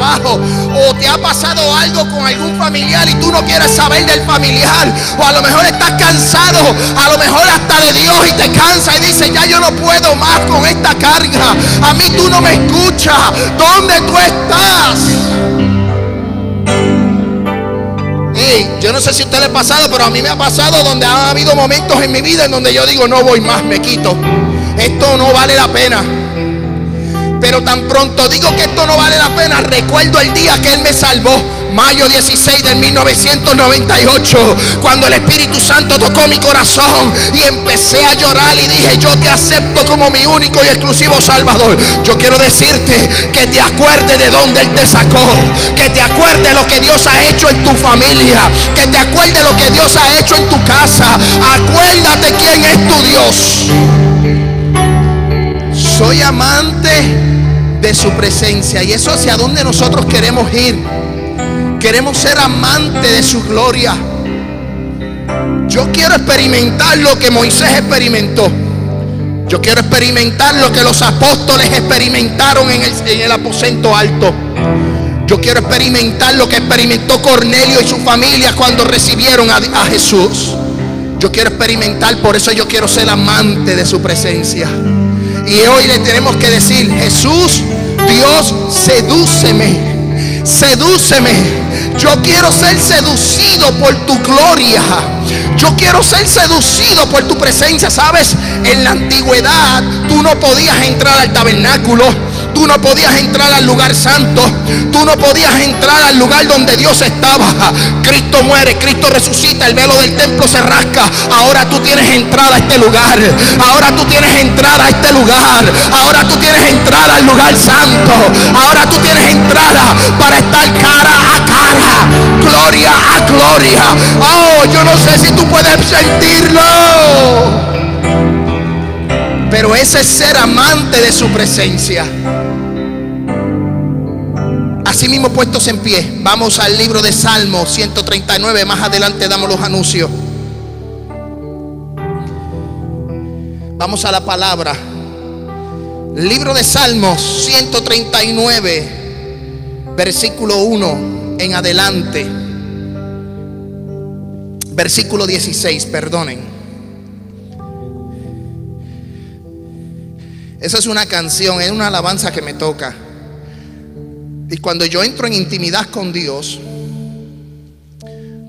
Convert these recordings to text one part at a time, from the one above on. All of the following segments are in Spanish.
o te ha pasado algo con algún familiar y tú no quieres saber del familiar o a lo mejor estás cansado, a lo mejor hasta de Dios y te cansa y dices, ya yo no puedo más con esta carga. A mí tú no me escuchas. ¿Dónde tú estás? yo no sé si usted le ha pasado, pero a mí me ha pasado donde ha habido momentos en mi vida en donde yo digo, no voy más, me quito. Esto no vale la pena. Pero tan pronto digo que esto no vale la pena, recuerdo el día que Él me salvó mayo 16 del 1998, cuando el Espíritu Santo tocó mi corazón y empecé a llorar y dije, yo te acepto como mi único y exclusivo Salvador. Yo quiero decirte que te acuerdes de dónde Él te sacó, que te acuerdes lo que Dios ha hecho en tu familia, que te acuerdes lo que Dios ha hecho en tu casa. Acuérdate quién es tu Dios. Soy amante de su presencia y eso hacia donde nosotros queremos ir. Queremos ser amantes de su gloria. Yo quiero experimentar lo que Moisés experimentó. Yo quiero experimentar lo que los apóstoles experimentaron en el, aposento alto. Yo quiero experimentar lo que experimentó Cornelio y su familia cuando recibieron a Jesús. Yo quiero experimentar, por eso yo quiero ser amante de su presencia. Y hoy le tenemos que decir, Jesús, Dios, sedúceme sedúceme. Yo quiero ser seducido por tu gloria. Yo quiero ser seducido por tu presencia. Sabes, en la antigüedad tú no podías entrar al tabernáculo Tú no podías entrar al lugar santo. Tú no podías entrar al lugar donde Dios estaba. Cristo muere, Cristo resucita, el velo del templo se rasca. Ahora tú tienes entrada a este lugar. Ahora tú tienes entrada a este lugar. Ahora tú tienes entrada al lugar santo. Ahora tú tienes entrada para estar cara a cara. Gloria a gloria. Oh, yo no sé si tú puedes sentirlo. Pero ese es ser amante de su presencia. Así mismo puestos en pie, vamos al libro de Salmos 139, más adelante damos los anuncios. Vamos a la palabra. Libro de Salmos 139, versículo 1 en adelante. Versículo 16, perdonen. Esa es una canción, es una alabanza que me toca. Y cuando yo entro en intimidad con Dios,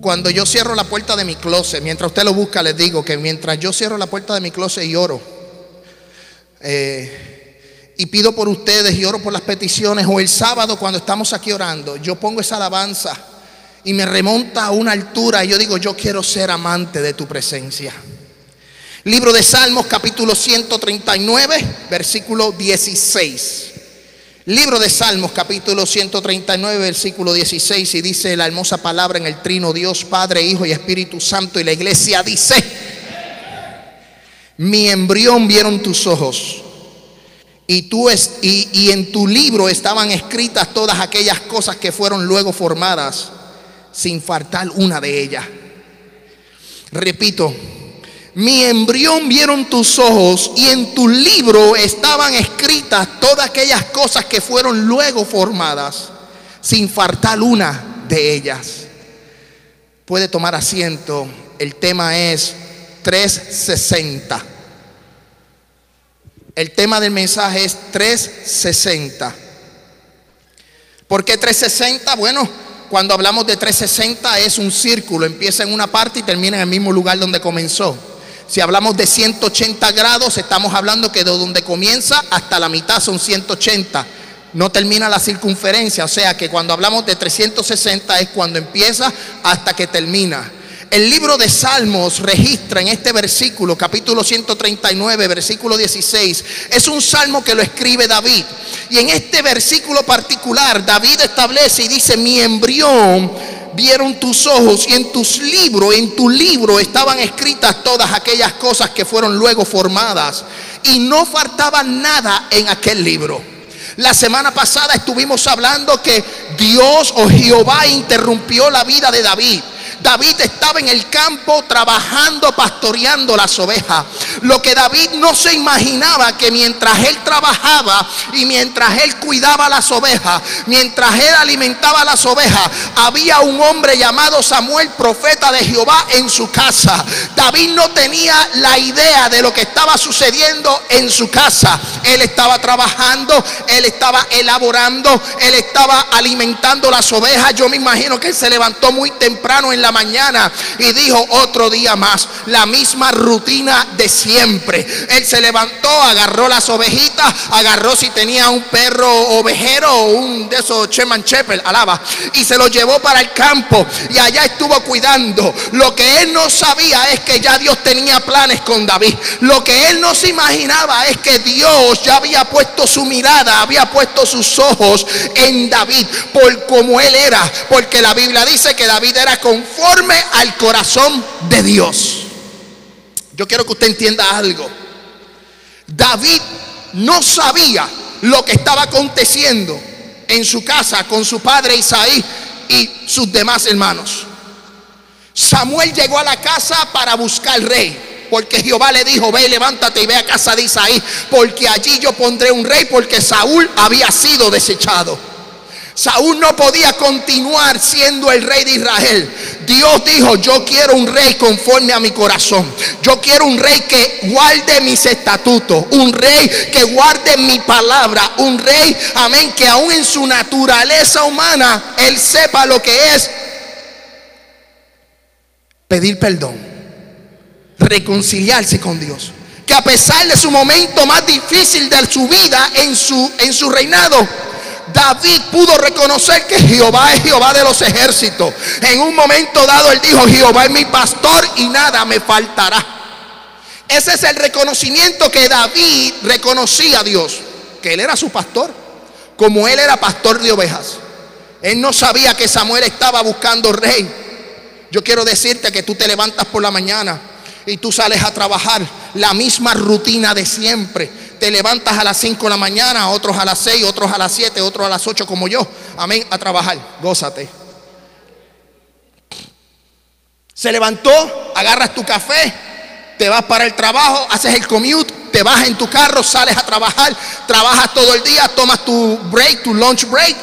cuando yo cierro la puerta de mi closet, mientras usted lo busca, les digo que mientras yo cierro la puerta de mi closet y oro, eh, y pido por ustedes y oro por las peticiones, o el sábado cuando estamos aquí orando, yo pongo esa alabanza y me remonta a una altura y yo digo, yo quiero ser amante de tu presencia. Libro de Salmos capítulo 139, versículo 16. Libro de Salmos capítulo 139, versículo 16 y dice la hermosa palabra en el trino Dios, Padre, Hijo y Espíritu Santo y la iglesia dice, mi embrión vieron tus ojos y, tú es, y, y en tu libro estaban escritas todas aquellas cosas que fueron luego formadas sin faltar una de ellas. Repito, mi embrión vieron tus ojos y en tu libro estaban escritas todas aquellas cosas que fueron luego formadas, sin faltar una de ellas. Puede tomar asiento, el tema es 360. El tema del mensaje es 360. ¿Por qué 360? Bueno, cuando hablamos de 360 es un círculo, empieza en una parte y termina en el mismo lugar donde comenzó. Si hablamos de 180 grados, estamos hablando que de donde comienza hasta la mitad son 180. No termina la circunferencia, o sea que cuando hablamos de 360 es cuando empieza hasta que termina. El libro de Salmos registra en este versículo, capítulo 139, versículo 16, es un salmo que lo escribe David. Y en este versículo particular, David establece y dice, mi embrión vieron tus ojos y en tus libros, en tu libro estaban escritas todas aquellas cosas que fueron luego formadas y no faltaba nada en aquel libro. La semana pasada estuvimos hablando que Dios o Jehová interrumpió la vida de David. David estaba en el campo trabajando, pastoreando las ovejas. Lo que David no se imaginaba que mientras él trabajaba y mientras él cuidaba las ovejas, mientras él alimentaba las ovejas, había un hombre llamado Samuel, profeta de Jehová, en su casa. David no tenía la idea de lo que estaba sucediendo en su casa. Él estaba trabajando, él estaba elaborando, él estaba alimentando las ovejas. Yo me imagino que él se levantó muy temprano en la mañana y dijo otro día más, la misma rutina de siempre. Él se levantó, agarró las ovejitas, agarró si tenía un perro ovejero o un de esos Cheman Shepherd, alaba, y se lo llevó para el campo y allá estuvo cuidando. Lo que él no sabía es que ya Dios tenía planes con David. Lo que él no se imaginaba es que Dios ya había puesto su mirada, había puesto sus ojos en David por como él era, porque la Biblia dice que David era conforme al corazón de Dios. Yo quiero que usted entienda algo. David no sabía lo que estaba aconteciendo en su casa con su padre Isaí y sus demás hermanos. Samuel llegó a la casa para buscar rey. Porque Jehová le dijo, ve, levántate y ve a casa de Isaí, porque allí yo pondré un rey, porque Saúl había sido desechado. Saúl no podía continuar siendo el rey de Israel. Dios dijo, yo quiero un rey conforme a mi corazón. Yo quiero un rey que guarde mis estatutos. Un rey que guarde mi palabra. Un rey, amén, que aún en su naturaleza humana, él sepa lo que es pedir perdón. Reconciliarse con Dios. Que a pesar de su momento más difícil de su vida en su, en su reinado, David pudo reconocer que Jehová es Jehová de los ejércitos. En un momento dado él dijo, Jehová es mi pastor y nada me faltará. Ese es el reconocimiento que David reconocía a Dios, que él era su pastor, como él era pastor de ovejas. Él no sabía que Samuel estaba buscando rey. Yo quiero decirte que tú te levantas por la mañana y tú sales a trabajar la misma rutina de siempre te levantas a las 5 de la mañana, otros a las 6, otros a las 7, otros a las 8 como yo. Amén, a trabajar. Gózate. Se levantó, agarras tu café, te vas para el trabajo, haces el commute, te vas en tu carro, sales a trabajar, trabajas todo el día, tomas tu break, tu lunch break,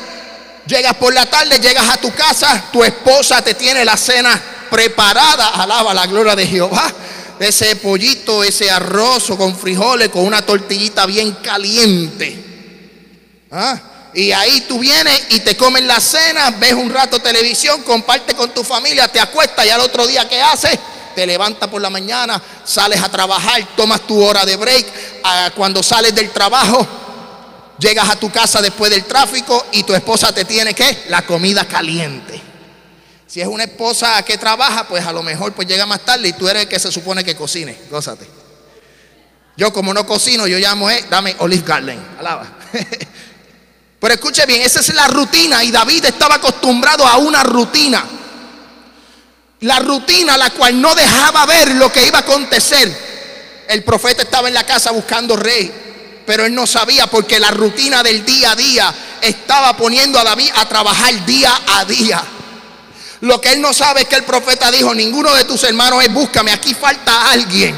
llegas por la tarde, llegas a tu casa, tu esposa te tiene la cena preparada, alaba la gloria de Jehová ese pollito, ese arroz con frijoles, con una tortillita bien caliente. ¿Ah? Y ahí tú vienes y te comes la cena, ves un rato televisión, comparte con tu familia, te acuestas y al otro día ¿qué haces? Te levantas por la mañana, sales a trabajar, tomas tu hora de break. Ah, cuando sales del trabajo, llegas a tu casa después del tráfico y tu esposa te tiene que la comida caliente. Si es una esposa que trabaja, pues a lo mejor pues llega más tarde y tú eres el que se supone que cocine. Gózate. Yo como no cocino, yo llamo, eh, dame Olive Garden. Alaba. Pero escuche bien, esa es la rutina y David estaba acostumbrado a una rutina. La rutina la cual no dejaba ver lo que iba a acontecer. El profeta estaba en la casa buscando rey, pero él no sabía porque la rutina del día a día estaba poniendo a David a trabajar día a día. Lo que él no sabe es que el profeta dijo, ninguno de tus hermanos es búscame, aquí falta alguien.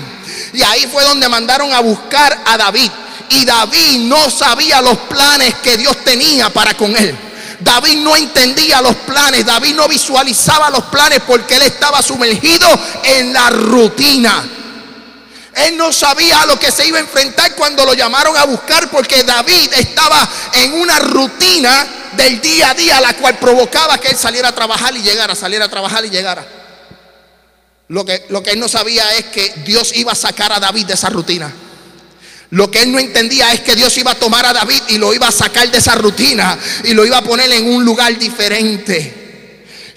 Y ahí fue donde mandaron a buscar a David. Y David no sabía los planes que Dios tenía para con él. David no entendía los planes, David no visualizaba los planes porque él estaba sumergido en la rutina. Él no sabía a lo que se iba a enfrentar cuando lo llamaron a buscar porque David estaba en una rutina del día a día, la cual provocaba que él saliera a trabajar y llegara, saliera a trabajar y llegara. Lo que, lo que él no sabía es que Dios iba a sacar a David de esa rutina. Lo que él no entendía es que Dios iba a tomar a David y lo iba a sacar de esa rutina y lo iba a poner en un lugar diferente.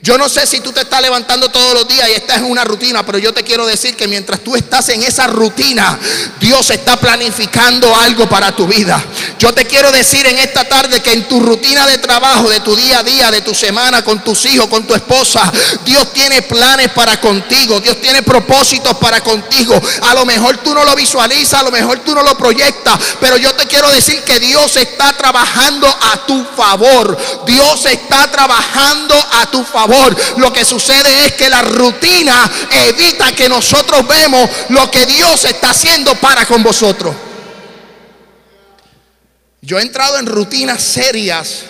Yo no sé si tú te estás levantando todos los días y estás en una rutina, pero yo te quiero decir que mientras tú estás en esa rutina, Dios está planificando algo para tu vida. Yo te quiero decir en esta tarde que en tu rutina de trabajo, de tu día a día, de tu semana, con tus hijos, con tu esposa, Dios tiene planes para contigo, Dios tiene propósitos para contigo. A lo mejor tú no lo visualizas, a lo mejor tú no lo proyectas, pero yo te quiero decir que Dios está trabajando a tu favor. Dios está trabajando a tu favor. Lo que sucede es que la rutina evita que nosotros vemos lo que Dios está haciendo para con vosotros. Yo he entrado en rutinas serias,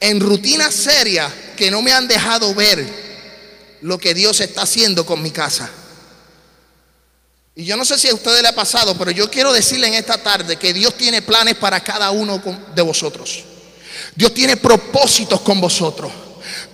en rutinas serias que no me han dejado ver lo que Dios está haciendo con mi casa. Y yo no sé si a ustedes le ha pasado, pero yo quiero decirle en esta tarde que Dios tiene planes para cada uno de vosotros. Dios tiene propósitos con vosotros.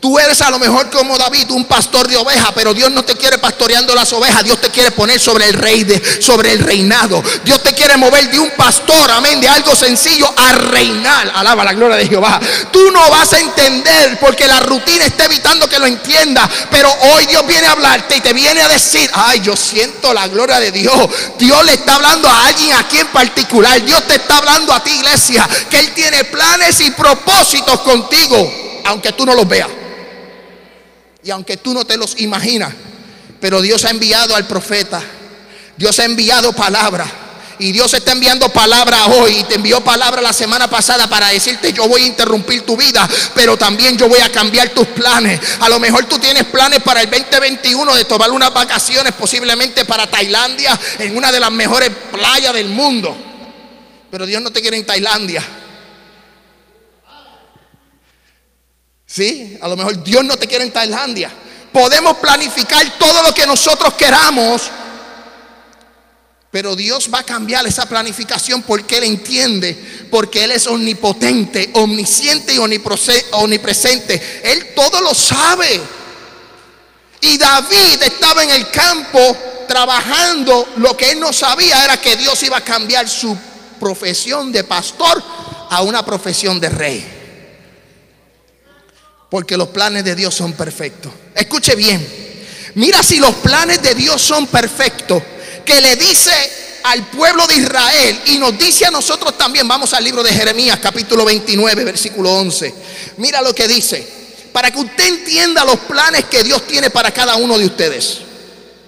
Tú eres a lo mejor como David, un pastor de ovejas, pero Dios no te quiere pastoreando las ovejas, Dios te quiere poner sobre el rey de, sobre el reinado. Dios te quiere mover de un pastor, amén, de algo sencillo a reinar. Alaba la gloria de Jehová. Tú no vas a entender porque la rutina está evitando que lo entiendas, pero hoy Dios viene a hablarte y te viene a decir, ay, yo siento la gloria de Dios. Dios le está hablando a alguien aquí en particular. Dios te está hablando a ti, iglesia, que Él tiene planes y propósitos contigo, aunque tú no los veas. Y aunque tú no te los imaginas, pero Dios ha enviado al profeta, Dios ha enviado palabra. Y Dios está enviando palabra hoy y te envió palabra la semana pasada para decirte yo voy a interrumpir tu vida, pero también yo voy a cambiar tus planes. A lo mejor tú tienes planes para el 2021 de tomar unas vacaciones posiblemente para Tailandia, en una de las mejores playas del mundo. Pero Dios no te quiere en Tailandia. Sí, a lo mejor Dios no te quiere en Tailandia. Podemos planificar todo lo que nosotros queramos, pero Dios va a cambiar esa planificación porque Él entiende, porque Él es omnipotente, omnisciente y omnipresente. Él todo lo sabe. Y David estaba en el campo trabajando. Lo que él no sabía era que Dios iba a cambiar su profesión de pastor a una profesión de rey. Porque los planes de Dios son perfectos. Escuche bien. Mira si los planes de Dios son perfectos. Que le dice al pueblo de Israel y nos dice a nosotros también. Vamos al libro de Jeremías capítulo 29 versículo 11. Mira lo que dice. Para que usted entienda los planes que Dios tiene para cada uno de ustedes.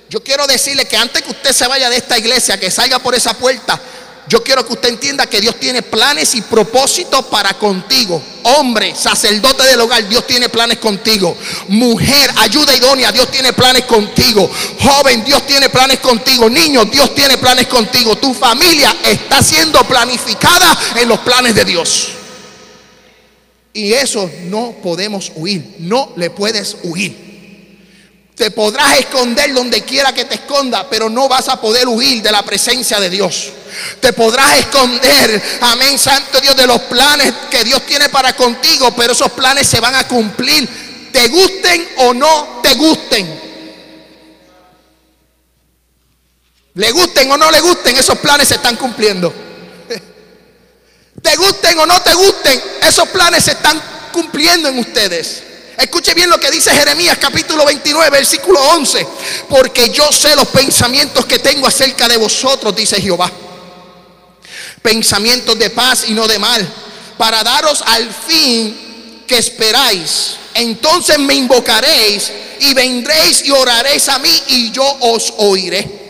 Yo quiero decirle que antes que usted se vaya de esta iglesia, que salga por esa puerta, yo quiero que usted entienda que Dios tiene planes y propósitos para contigo. Hombre, sacerdote del hogar, Dios tiene planes contigo. Mujer, ayuda idónea, Dios tiene planes contigo. Joven, Dios tiene planes contigo. Niño, Dios tiene planes contigo. Tu familia está siendo planificada en los planes de Dios. Y eso no podemos huir, no le puedes huir. Te podrás esconder donde quiera que te esconda, pero no vas a poder huir de la presencia de Dios. Te podrás esconder, amén, Santo Dios, de los planes que Dios tiene para contigo, pero esos planes se van a cumplir, te gusten o no te gusten. Le gusten o no le gusten, esos planes se están cumpliendo. Te gusten o no te gusten, esos planes se están cumpliendo en ustedes. Escuche bien lo que dice Jeremías capítulo 29, versículo 11. Porque yo sé los pensamientos que tengo acerca de vosotros, dice Jehová. Pensamientos de paz y no de mal, para daros al fin que esperáis. Entonces me invocaréis y vendréis y oraréis a mí y yo os oiré.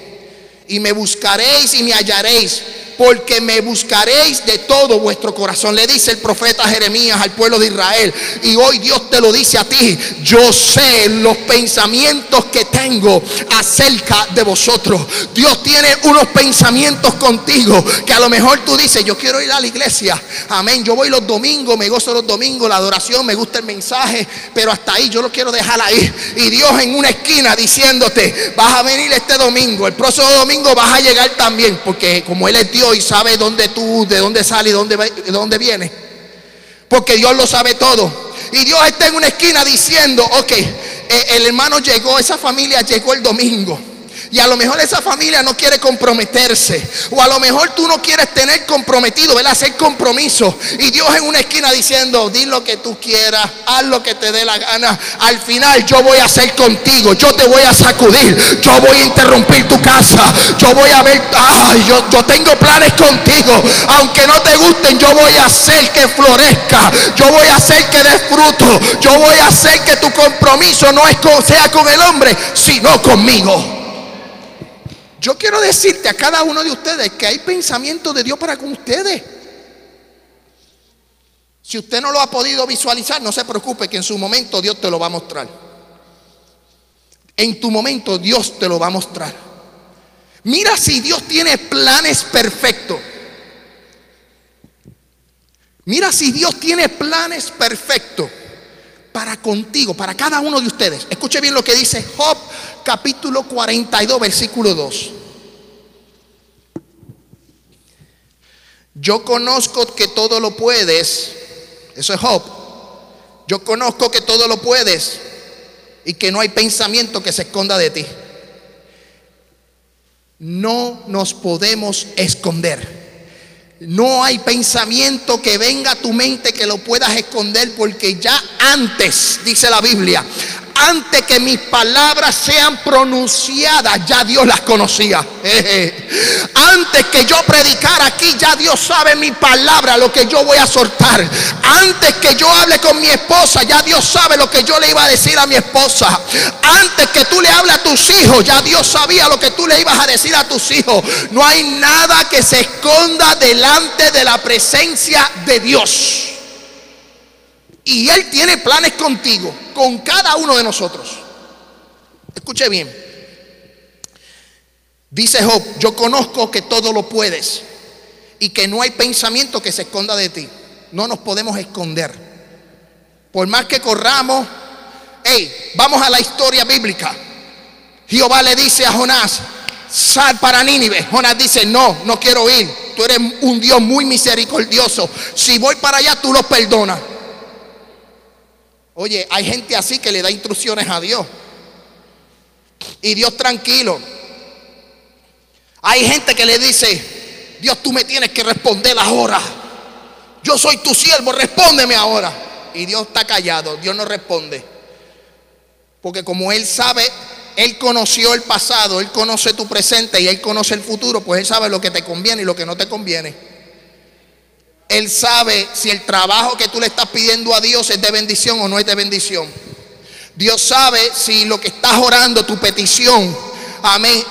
Y me buscaréis y me hallaréis porque me buscaréis de todo vuestro corazón. Le dice el profeta Jeremías al pueblo de Israel. Y hoy Dios te lo dice a ti. Yo sé los pensamientos que tengo acerca de vosotros. Dios tiene unos pensamientos contigo que a lo mejor tú dices, yo quiero ir a la iglesia. Amén. Yo voy los domingos, me gozo los domingos, la adoración, me gusta el mensaje, pero hasta ahí yo lo quiero dejar ahí. Y Dios en una esquina diciéndote, vas a venir este domingo, el próximo domingo vas a llegar también, porque como Él es Dios y sabe dónde tú, de dónde sale y dónde, de dónde viene. Porque Dios lo sabe todo. Y Dios está en una esquina diciendo, ok, eh, el hermano llegó, esa familia llegó el domingo. Y a lo mejor esa familia no quiere comprometerse. O a lo mejor tú no quieres tener comprometido, ¿verdad? Hacer compromiso. Y Dios en una esquina diciendo, di lo que tú quieras, haz lo que te dé la gana. Al final yo voy a hacer contigo, yo te voy a sacudir, yo voy a interrumpir tu casa, yo voy a ver, ay, yo, yo tengo planes contigo. Aunque no te gusten, yo voy a hacer que florezca, yo voy a hacer que dé fruto, yo voy a hacer que tu compromiso no es sea con el hombre, sino conmigo. Yo quiero decirte a cada uno de ustedes que hay pensamientos de Dios para con ustedes. Si usted no lo ha podido visualizar, no se preocupe que en su momento Dios te lo va a mostrar. En tu momento Dios te lo va a mostrar. Mira si Dios tiene planes perfectos. Mira si Dios tiene planes perfectos para contigo, para cada uno de ustedes. Escuche bien lo que dice Job capítulo 42, versículo 2. Yo conozco que todo lo puedes. Eso es Job. Yo conozco que todo lo puedes y que no hay pensamiento que se esconda de ti. No nos podemos esconder. No hay pensamiento que venga a tu mente que lo puedas esconder porque ya antes, dice la Biblia, antes que mis palabras sean pronunciadas, ya Dios las conocía. Antes que yo predicara aquí, ya Dios sabe mi palabra, lo que yo voy a soltar. Antes que yo hable con mi esposa, ya Dios sabe lo que yo le iba a decir a mi esposa. Antes que tú le hables a tus hijos, ya Dios sabía lo que tú le ibas a decir a tus hijos. No hay nada que se esconda delante de la presencia de Dios. Y Él tiene planes contigo, con cada uno de nosotros. Escuche bien. Dice Job, yo conozco que todo lo puedes y que no hay pensamiento que se esconda de ti. No nos podemos esconder. Por más que corramos, hey, vamos a la historia bíblica. Jehová le dice a Jonás, sal para Nínive. Jonás dice, no, no quiero ir. Tú eres un Dios muy misericordioso. Si voy para allá, tú los perdonas. Oye, hay gente así que le da instrucciones a Dios. Y Dios tranquilo. Hay gente que le dice, Dios tú me tienes que responder ahora. Yo soy tu siervo, respóndeme ahora. Y Dios está callado, Dios no responde. Porque como Él sabe, Él conoció el pasado, Él conoce tu presente y Él conoce el futuro, pues Él sabe lo que te conviene y lo que no te conviene. Él sabe si el trabajo que tú le estás pidiendo a Dios es de bendición o no es de bendición. Dios sabe si lo que estás orando, tu petición, amén,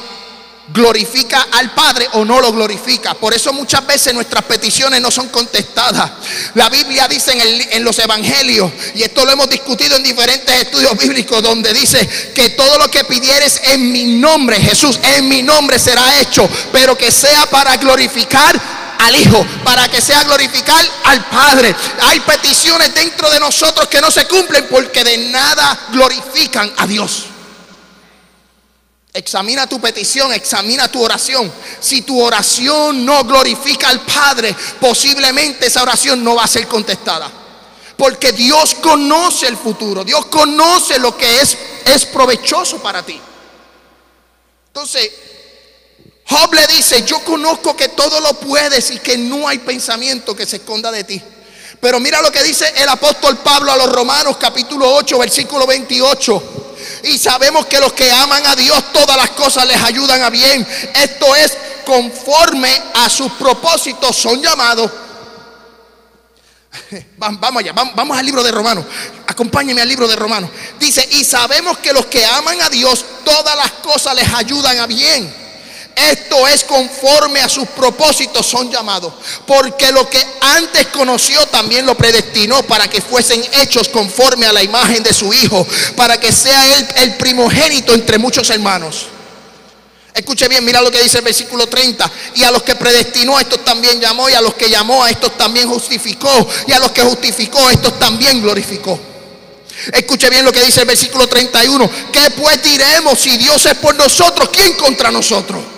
glorifica al Padre o no lo glorifica. Por eso muchas veces nuestras peticiones no son contestadas. La Biblia dice en, los evangelios, y esto lo hemos discutido en diferentes estudios bíblicos, donde dice que todo lo que pidieres en mi nombre, Jesús, en mi nombre será hecho, pero que sea para glorificar al Hijo, para que sea glorificar al Padre. Hay peticiones dentro de nosotros que no se cumplen porque de nada glorifican a Dios. Examina tu petición, examina tu oración. Si tu oración no glorifica al Padre, posiblemente esa oración no va a ser contestada. Porque Dios conoce el futuro, Dios conoce lo que es, es provechoso para ti. Entonces, Job le dice, yo conozco que todo lo puedes y que no hay pensamiento que se esconda de ti. Pero mira lo que dice el apóstol Pablo a los Romanos capítulo 8 versículo 28. Y sabemos que los que aman a Dios todas las cosas les ayudan a bien. Esto es conforme a sus propósitos son llamados. Vamos allá, vamos al libro de Romanos. Acompáñeme al libro de Romanos. Dice, y sabemos que los que aman a Dios todas las cosas les ayudan a bien esto es conforme a sus propósitos son llamados. Porque lo que antes conoció también lo predestinó para que fuesen hechos conforme a la imagen de su Hijo. Para que sea él el primogénito entre muchos hermanos. Escuche bien, mira lo que dice el versículo 30. Y a los que predestinó, a estos también llamó. Y a los que llamó, a estos también justificó. Y a los que justificó, a estos también glorificó. Escuche bien lo que dice el versículo 31. ¿Qué pues diremos si Dios es por nosotros? ¿Quién contra nosotros?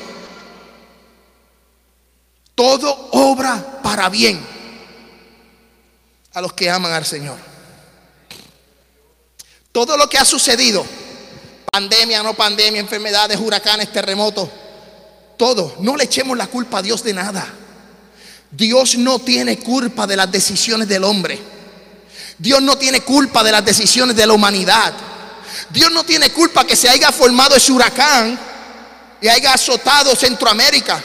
Todo obra para bien a los que aman al Señor. Todo lo que ha sucedido, pandemia, no pandemia, enfermedades, huracanes, terremotos, todo, no le echemos la culpa a Dios de nada. Dios no tiene culpa de las decisiones del hombre. Dios no tiene culpa de las decisiones de la humanidad. Dios no tiene culpa que se haya formado ese huracán y haya azotado Centroamérica.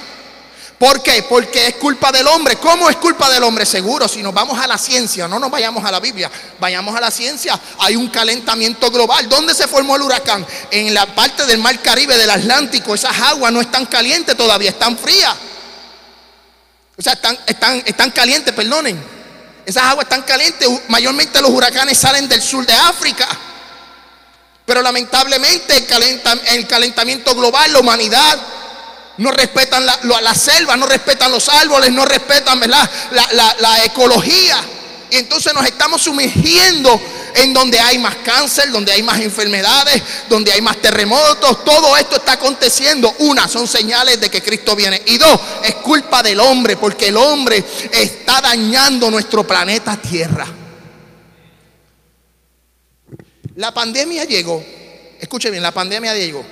¿Por qué? Porque es culpa del hombre. ¿Cómo es culpa del hombre? Seguro, si nos vamos a la ciencia, no nos vayamos a la Biblia, vayamos a la ciencia, hay un calentamiento global. ¿Dónde se formó el huracán? En la parte del mar Caribe, del Atlántico. Esas aguas no están calientes todavía, están frías. O sea, están, están, están calientes, perdonen. Esas aguas están calientes. Mayormente los huracanes salen del sur de África. Pero lamentablemente el, calentamiento global, la humanidad, no respetan la, la, selva, no respetan los árboles, no respetan La, la ecología. Y entonces nos estamos sumergiendo en donde hay más cáncer, donde hay más enfermedades, donde hay más terremotos. Todo esto está aconteciendo. Una, son señales de que Cristo viene. Y dos, es culpa del hombre, porque el hombre está dañando nuestro planeta Tierra. La pandemia llegó. Escuche bien, la pandemia llegó.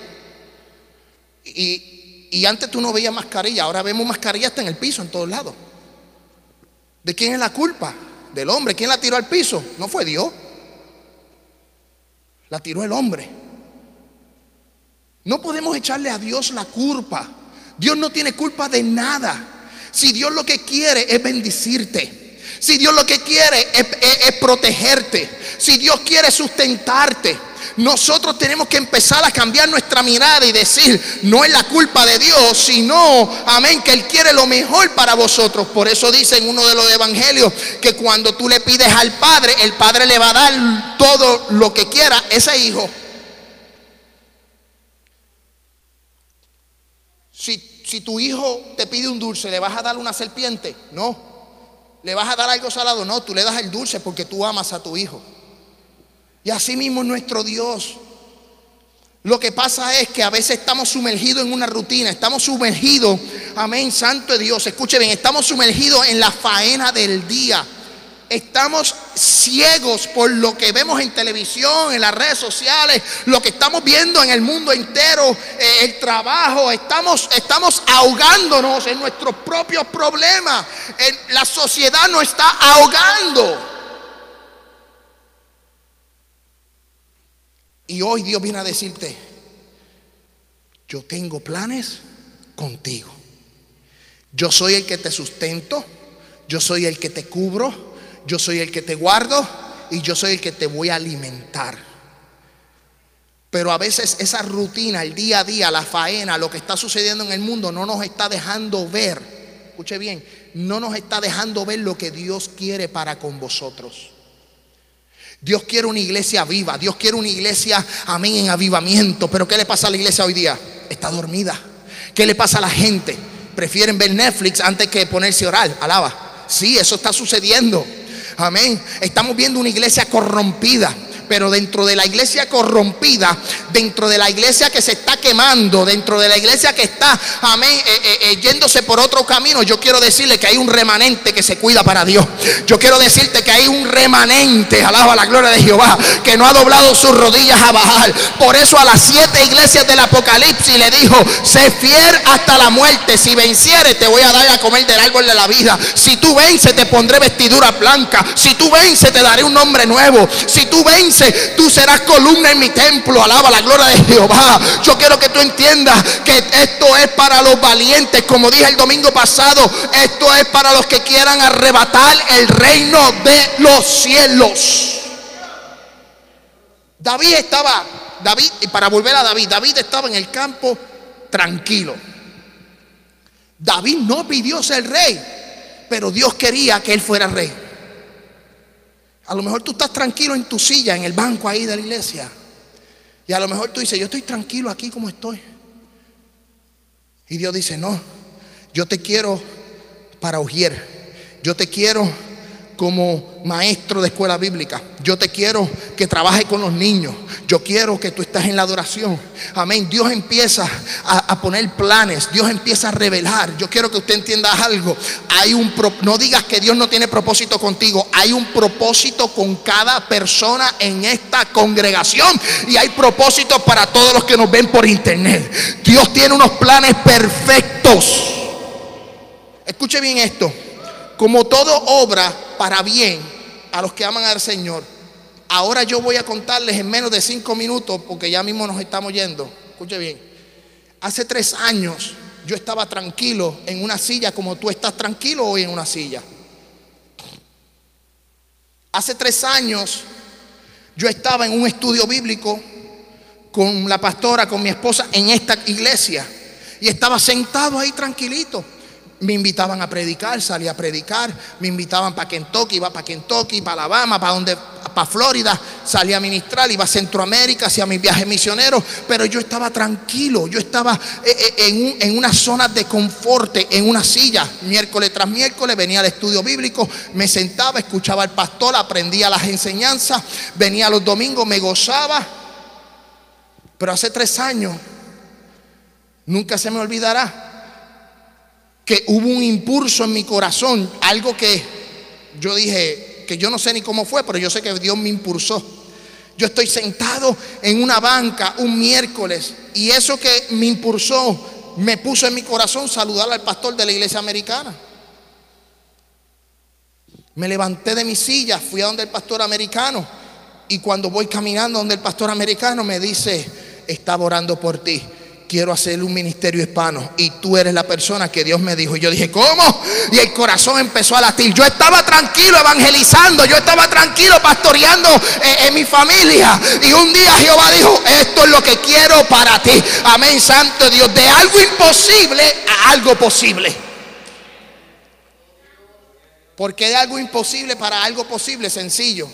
Y, y antes tú no veías mascarilla, ahora vemos mascarilla hasta en el piso, en todos lados. ¿De quién es la culpa? Del hombre. ¿Quién la tiró al piso? No fue Dios. La tiró el hombre. No podemos echarle a Dios la culpa. Dios no tiene culpa de nada. Si Dios lo que quiere es bendecirte. Si Dios lo que quiere es, protegerte. Si Dios quiere sustentarte. Nosotros tenemos que empezar a cambiar nuestra mirada y decir, no es la culpa de Dios, sino, amén, que Él quiere lo mejor para vosotros. Por eso dice en uno de los evangelios que cuando tú le pides al Padre, el Padre le va a dar todo lo que quiera ese hijo. Si, si tu hijo te pide un dulce, ¿le vas a dar una serpiente? No. ¿Le vas a dar algo salado? No, tú le das el dulce porque tú amas a tu hijo. Y así mismo nuestro Dios. Lo que pasa es que a veces estamos sumergidos en una rutina, estamos sumergidos, amén, santo de Dios, escuche bien, estamos sumergidos en la faena del día. Estamos ciegos por lo que vemos en televisión, en las redes sociales, lo que estamos viendo en el mundo entero, eh, el trabajo. Estamos, estamos ahogándonos en nuestros propios problemas. la sociedad nos está ahogando. Y hoy Dios viene a decirte, yo tengo planes contigo. Yo soy el que te sustento, yo soy el que te cubro, yo soy el que te guardo y yo soy el que te voy a alimentar. Pero a veces esa rutina, el día a día, la faena, lo que está sucediendo en el mundo no nos está dejando ver, escuche bien, no nos está dejando ver lo que Dios quiere para con vosotros. Dios quiere una iglesia viva, Dios quiere una iglesia, amén, en avivamiento. Pero ¿qué le pasa a la iglesia hoy día? Está dormida. ¿Qué le pasa a la gente? Prefieren ver Netflix antes que ponerse a orar. Alaba. Sí, eso está sucediendo. Amén. Estamos viendo una iglesia corrompida pero dentro de la iglesia corrompida, dentro de la iglesia que se está quemando, dentro de la iglesia que está, eh, eh, eh, yéndose por otro camino, yo quiero decirle que hay un remanente que se cuida para Dios. Yo quiero decirte que hay un remanente, alaba la gloria de Jehová, que no ha doblado sus rodillas a bajar. Por eso a las siete iglesias del Apocalipsis le dijo, sé fiel hasta la muerte. Si venciere, te voy a dar a comer del árbol de la vida. Si tú vences, te pondré vestidura blanca. Si tú vences, te daré un nombre nuevo. Si tú vences, tú serás columna en mi templo. Alaba la gloria de Jehová. Yo quiero que tú entiendas que esto es para los valientes. Como dije el domingo pasado, esto es para los que quieran arrebatar el reino de los cielos. David estaba, David, y para volver a David, David estaba en el campo tranquilo. David no pidió ser rey, pero Dios quería que él fuera rey. A lo mejor tú estás tranquilo en tu silla, en el banco ahí de la iglesia. Y a lo mejor tú dices, yo estoy tranquilo aquí como estoy. Y Dios dice, no, yo te quiero para Ujier. Yo te quiero como maestro de escuela bíblica. Yo te quiero que trabaje con los niños. Yo quiero que tú estés en la adoración. Amén. Dios empieza a, poner planes. Dios empieza a revelar. Yo quiero que usted entienda algo. Hay un no digas que Dios no tiene propósito contigo. Hay un propósito con cada persona en esta congregación y hay propósitos para todos los que nos ven por internet. Dios tiene unos planes perfectos. Escuche bien esto. Como todo obra para bien a los que aman al Señor. Ahora yo voy a contarles en menos de cinco minutos, porque ya mismo nos estamos yendo. Escuche bien. Hace tres años yo estaba tranquilo en una silla como tú estás tranquilo hoy en una silla. Hace tres años yo estaba en un estudio bíblico con la pastora, con mi esposa en esta iglesia. Y estaba sentado ahí tranquilito Me invitaban a predicar, salía a predicar, me invitaban para Kentucky, iba para Kentucky, para Alabama, para donde, para Florida, salía a ministrar, iba a Centroamérica, hacía mis viajes misioneros, pero yo estaba tranquilo, yo estaba eh, eh, en, una zona de confort, en una silla, miércoles tras miércoles, venía al estudio bíblico, me sentaba, escuchaba al pastor, aprendía las enseñanzas, venía los domingos, me gozaba, pero hace tres años, nunca se me olvidará, que hubo un impulso en mi corazón, algo que yo dije, que yo no sé ni cómo fue, pero yo sé que Dios me impulsó. Yo estoy sentado en una banca un miércoles y eso que me impulsó me puso en mi corazón saludar al pastor de la iglesia americana. Me levanté de mi silla, fui a donde el pastor americano y cuando voy caminando donde el pastor americano me dice, estaba orando por ti quiero hacer un ministerio hispano y tú eres la persona que Dios me dijo. Y yo dije, ¿cómo? Y el corazón empezó a latir. Yo estaba tranquilo evangelizando, yo estaba tranquilo pastoreando eh, en mi familia. Y un día Jehová dijo, esto es lo que quiero para ti. Amén, Santo Dios. De algo imposible a algo posible. Porque de algo imposible para algo posible, sencillo.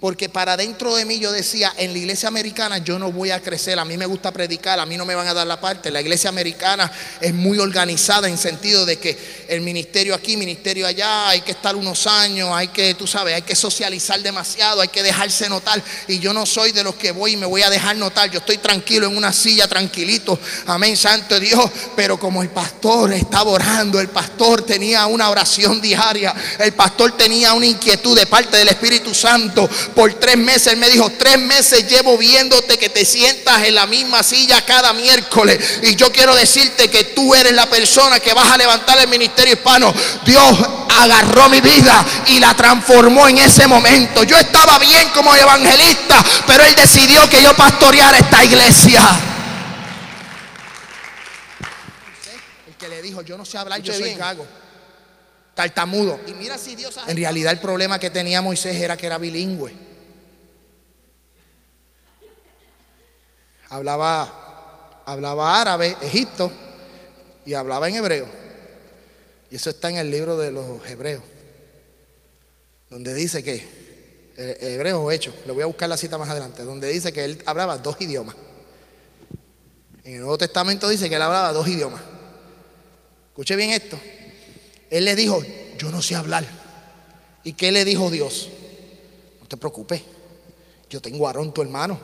Porque para dentro de mí yo decía, en la iglesia americana yo no voy a crecer, a mí me gusta predicar, a mí no me van a dar la parte. La iglesia americana es muy organizada en sentido de que el ministerio aquí, ministerio allá, hay que estar unos años, hay que, tú sabes, hay que socializar demasiado, hay que dejarse notar. Y yo no soy de los que voy y me voy a dejar notar, yo estoy tranquilo en una silla, tranquilito, amén, santo Dios. Pero como el pastor estaba orando, el pastor tenía una oración diaria, el pastor tenía una inquietud de parte del Espíritu Santo por tres meses. Él me dijo, tres meses llevo viéndote que te sientas en la misma silla cada miércoles. Y yo quiero decirte que tú eres la persona que vas a levantar el ministerio hispano. Dios agarró mi vida y la transformó en ese momento. Yo estaba bien como evangelista, pero Él decidió que yo pastoreara esta iglesia. El que le dijo, yo no sé hablar, yo soy gago tartamudo. Y mira si Dios En realidad el problema que tenía Moisés era que era bilingüe. Hablaba, hablaba árabe, Egipto, y hablaba en hebreo. Y eso está en el libro de los hebreos, donde dice que, eh, hebreo o hecho, le voy a buscar la cita más adelante, donde dice que él hablaba dos idiomas. En el Nuevo Testamento dice que él hablaba dos idiomas. Escuche bien esto. Él le dijo, yo no sé hablar. ¿Y qué le dijo Dios? No te preocupes, yo tengo a Aarón, tu hermano.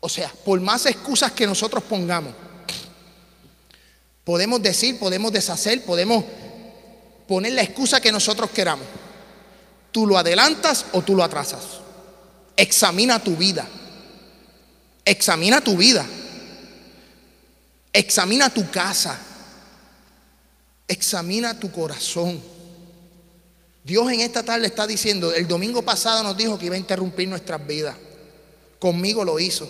O sea, por más excusas que nosotros pongamos, podemos decir, podemos deshacer, podemos poner la excusa que nosotros queramos. Tú lo adelantas o tú lo atrasas. Examina tu vida. Examina tu vida. Examina tu casa. Examina tu corazón. Dios en esta tarde está diciendo, el domingo pasado nos dijo que iba a interrumpir nuestras vidas. Conmigo lo hizo.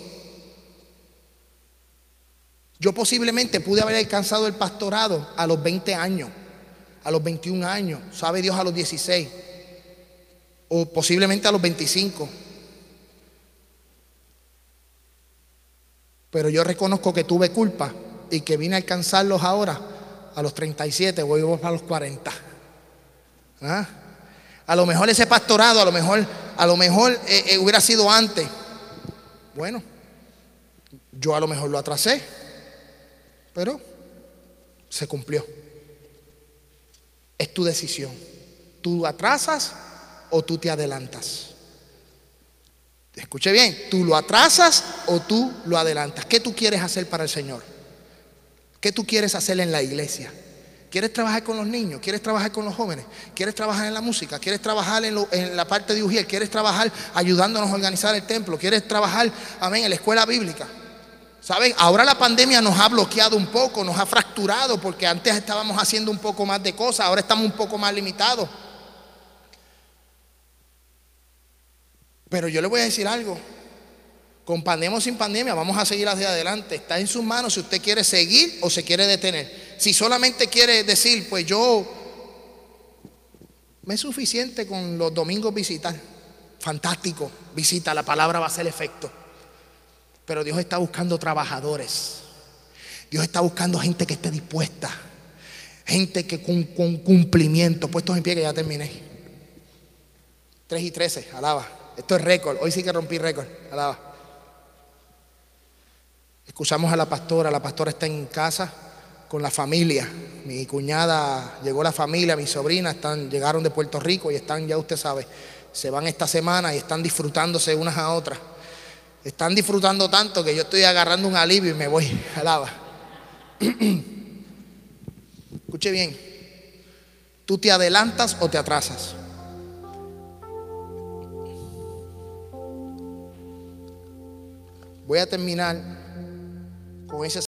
Yo posiblemente pude haber alcanzado el pastorado a los 20 años, a los 21 años, sabe Dios a los 16, o posiblemente a los 25. Pero yo reconozco que tuve culpa y que vine a alcanzarlos ahora a los 37, voy a los 40. ¿Ah? A lo mejor ese pastorado, a lo mejor, a lo mejor eh, eh, hubiera sido antes. Bueno, yo a lo mejor lo atrasé, pero se cumplió. Es tu decisión. Tú atrasas o tú te adelantas. Escuche bien, tú lo atrasas o tú lo adelantas. ¿Qué tú quieres hacer para el Señor? ¿Qué tú quieres hacer en la iglesia? ¿Quieres trabajar con los niños? ¿Quieres trabajar con los jóvenes? ¿Quieres trabajar en la música? ¿Quieres trabajar en, la parte de Ujiel? ¿Quieres trabajar ayudándonos a organizar el templo? ¿Quieres trabajar, amén, en la escuela bíblica? ¿Saben? Ahora la pandemia nos ha bloqueado un poco, nos ha fracturado, porque antes estábamos haciendo un poco más de cosas, ahora estamos un poco más limitados. Pero yo le voy a decir algo. Con pandemia sin pandemia, vamos a seguir hacia adelante. Está en sus manos si usted quiere seguir o se quiere detener. Si solamente quiere decir, pues yo me es suficiente con los domingos visitar. Fantástico, visita, la palabra va a hacer efecto. Pero Dios está buscando trabajadores. Dios está buscando gente que esté dispuesta. Gente que con, con cumplimiento, puestos en pie que ya terminé. 3 y 13, alaba. Esto es récord. Hoy sí que rompí récord. Alaba. Escuchamos a la pastora. La pastora está en casa con la familia. Mi cuñada llegó la familia, mi sobrina están, llegaron de Puerto Rico y están, ya usted sabe, se van esta semana y están disfrutándose unas a otras. Están disfrutando tanto que yo estoy agarrando un alivio y me voy. Alaba. Escuche bien. ¿Tú te adelantas o te atrasas? Voy a terminar con ese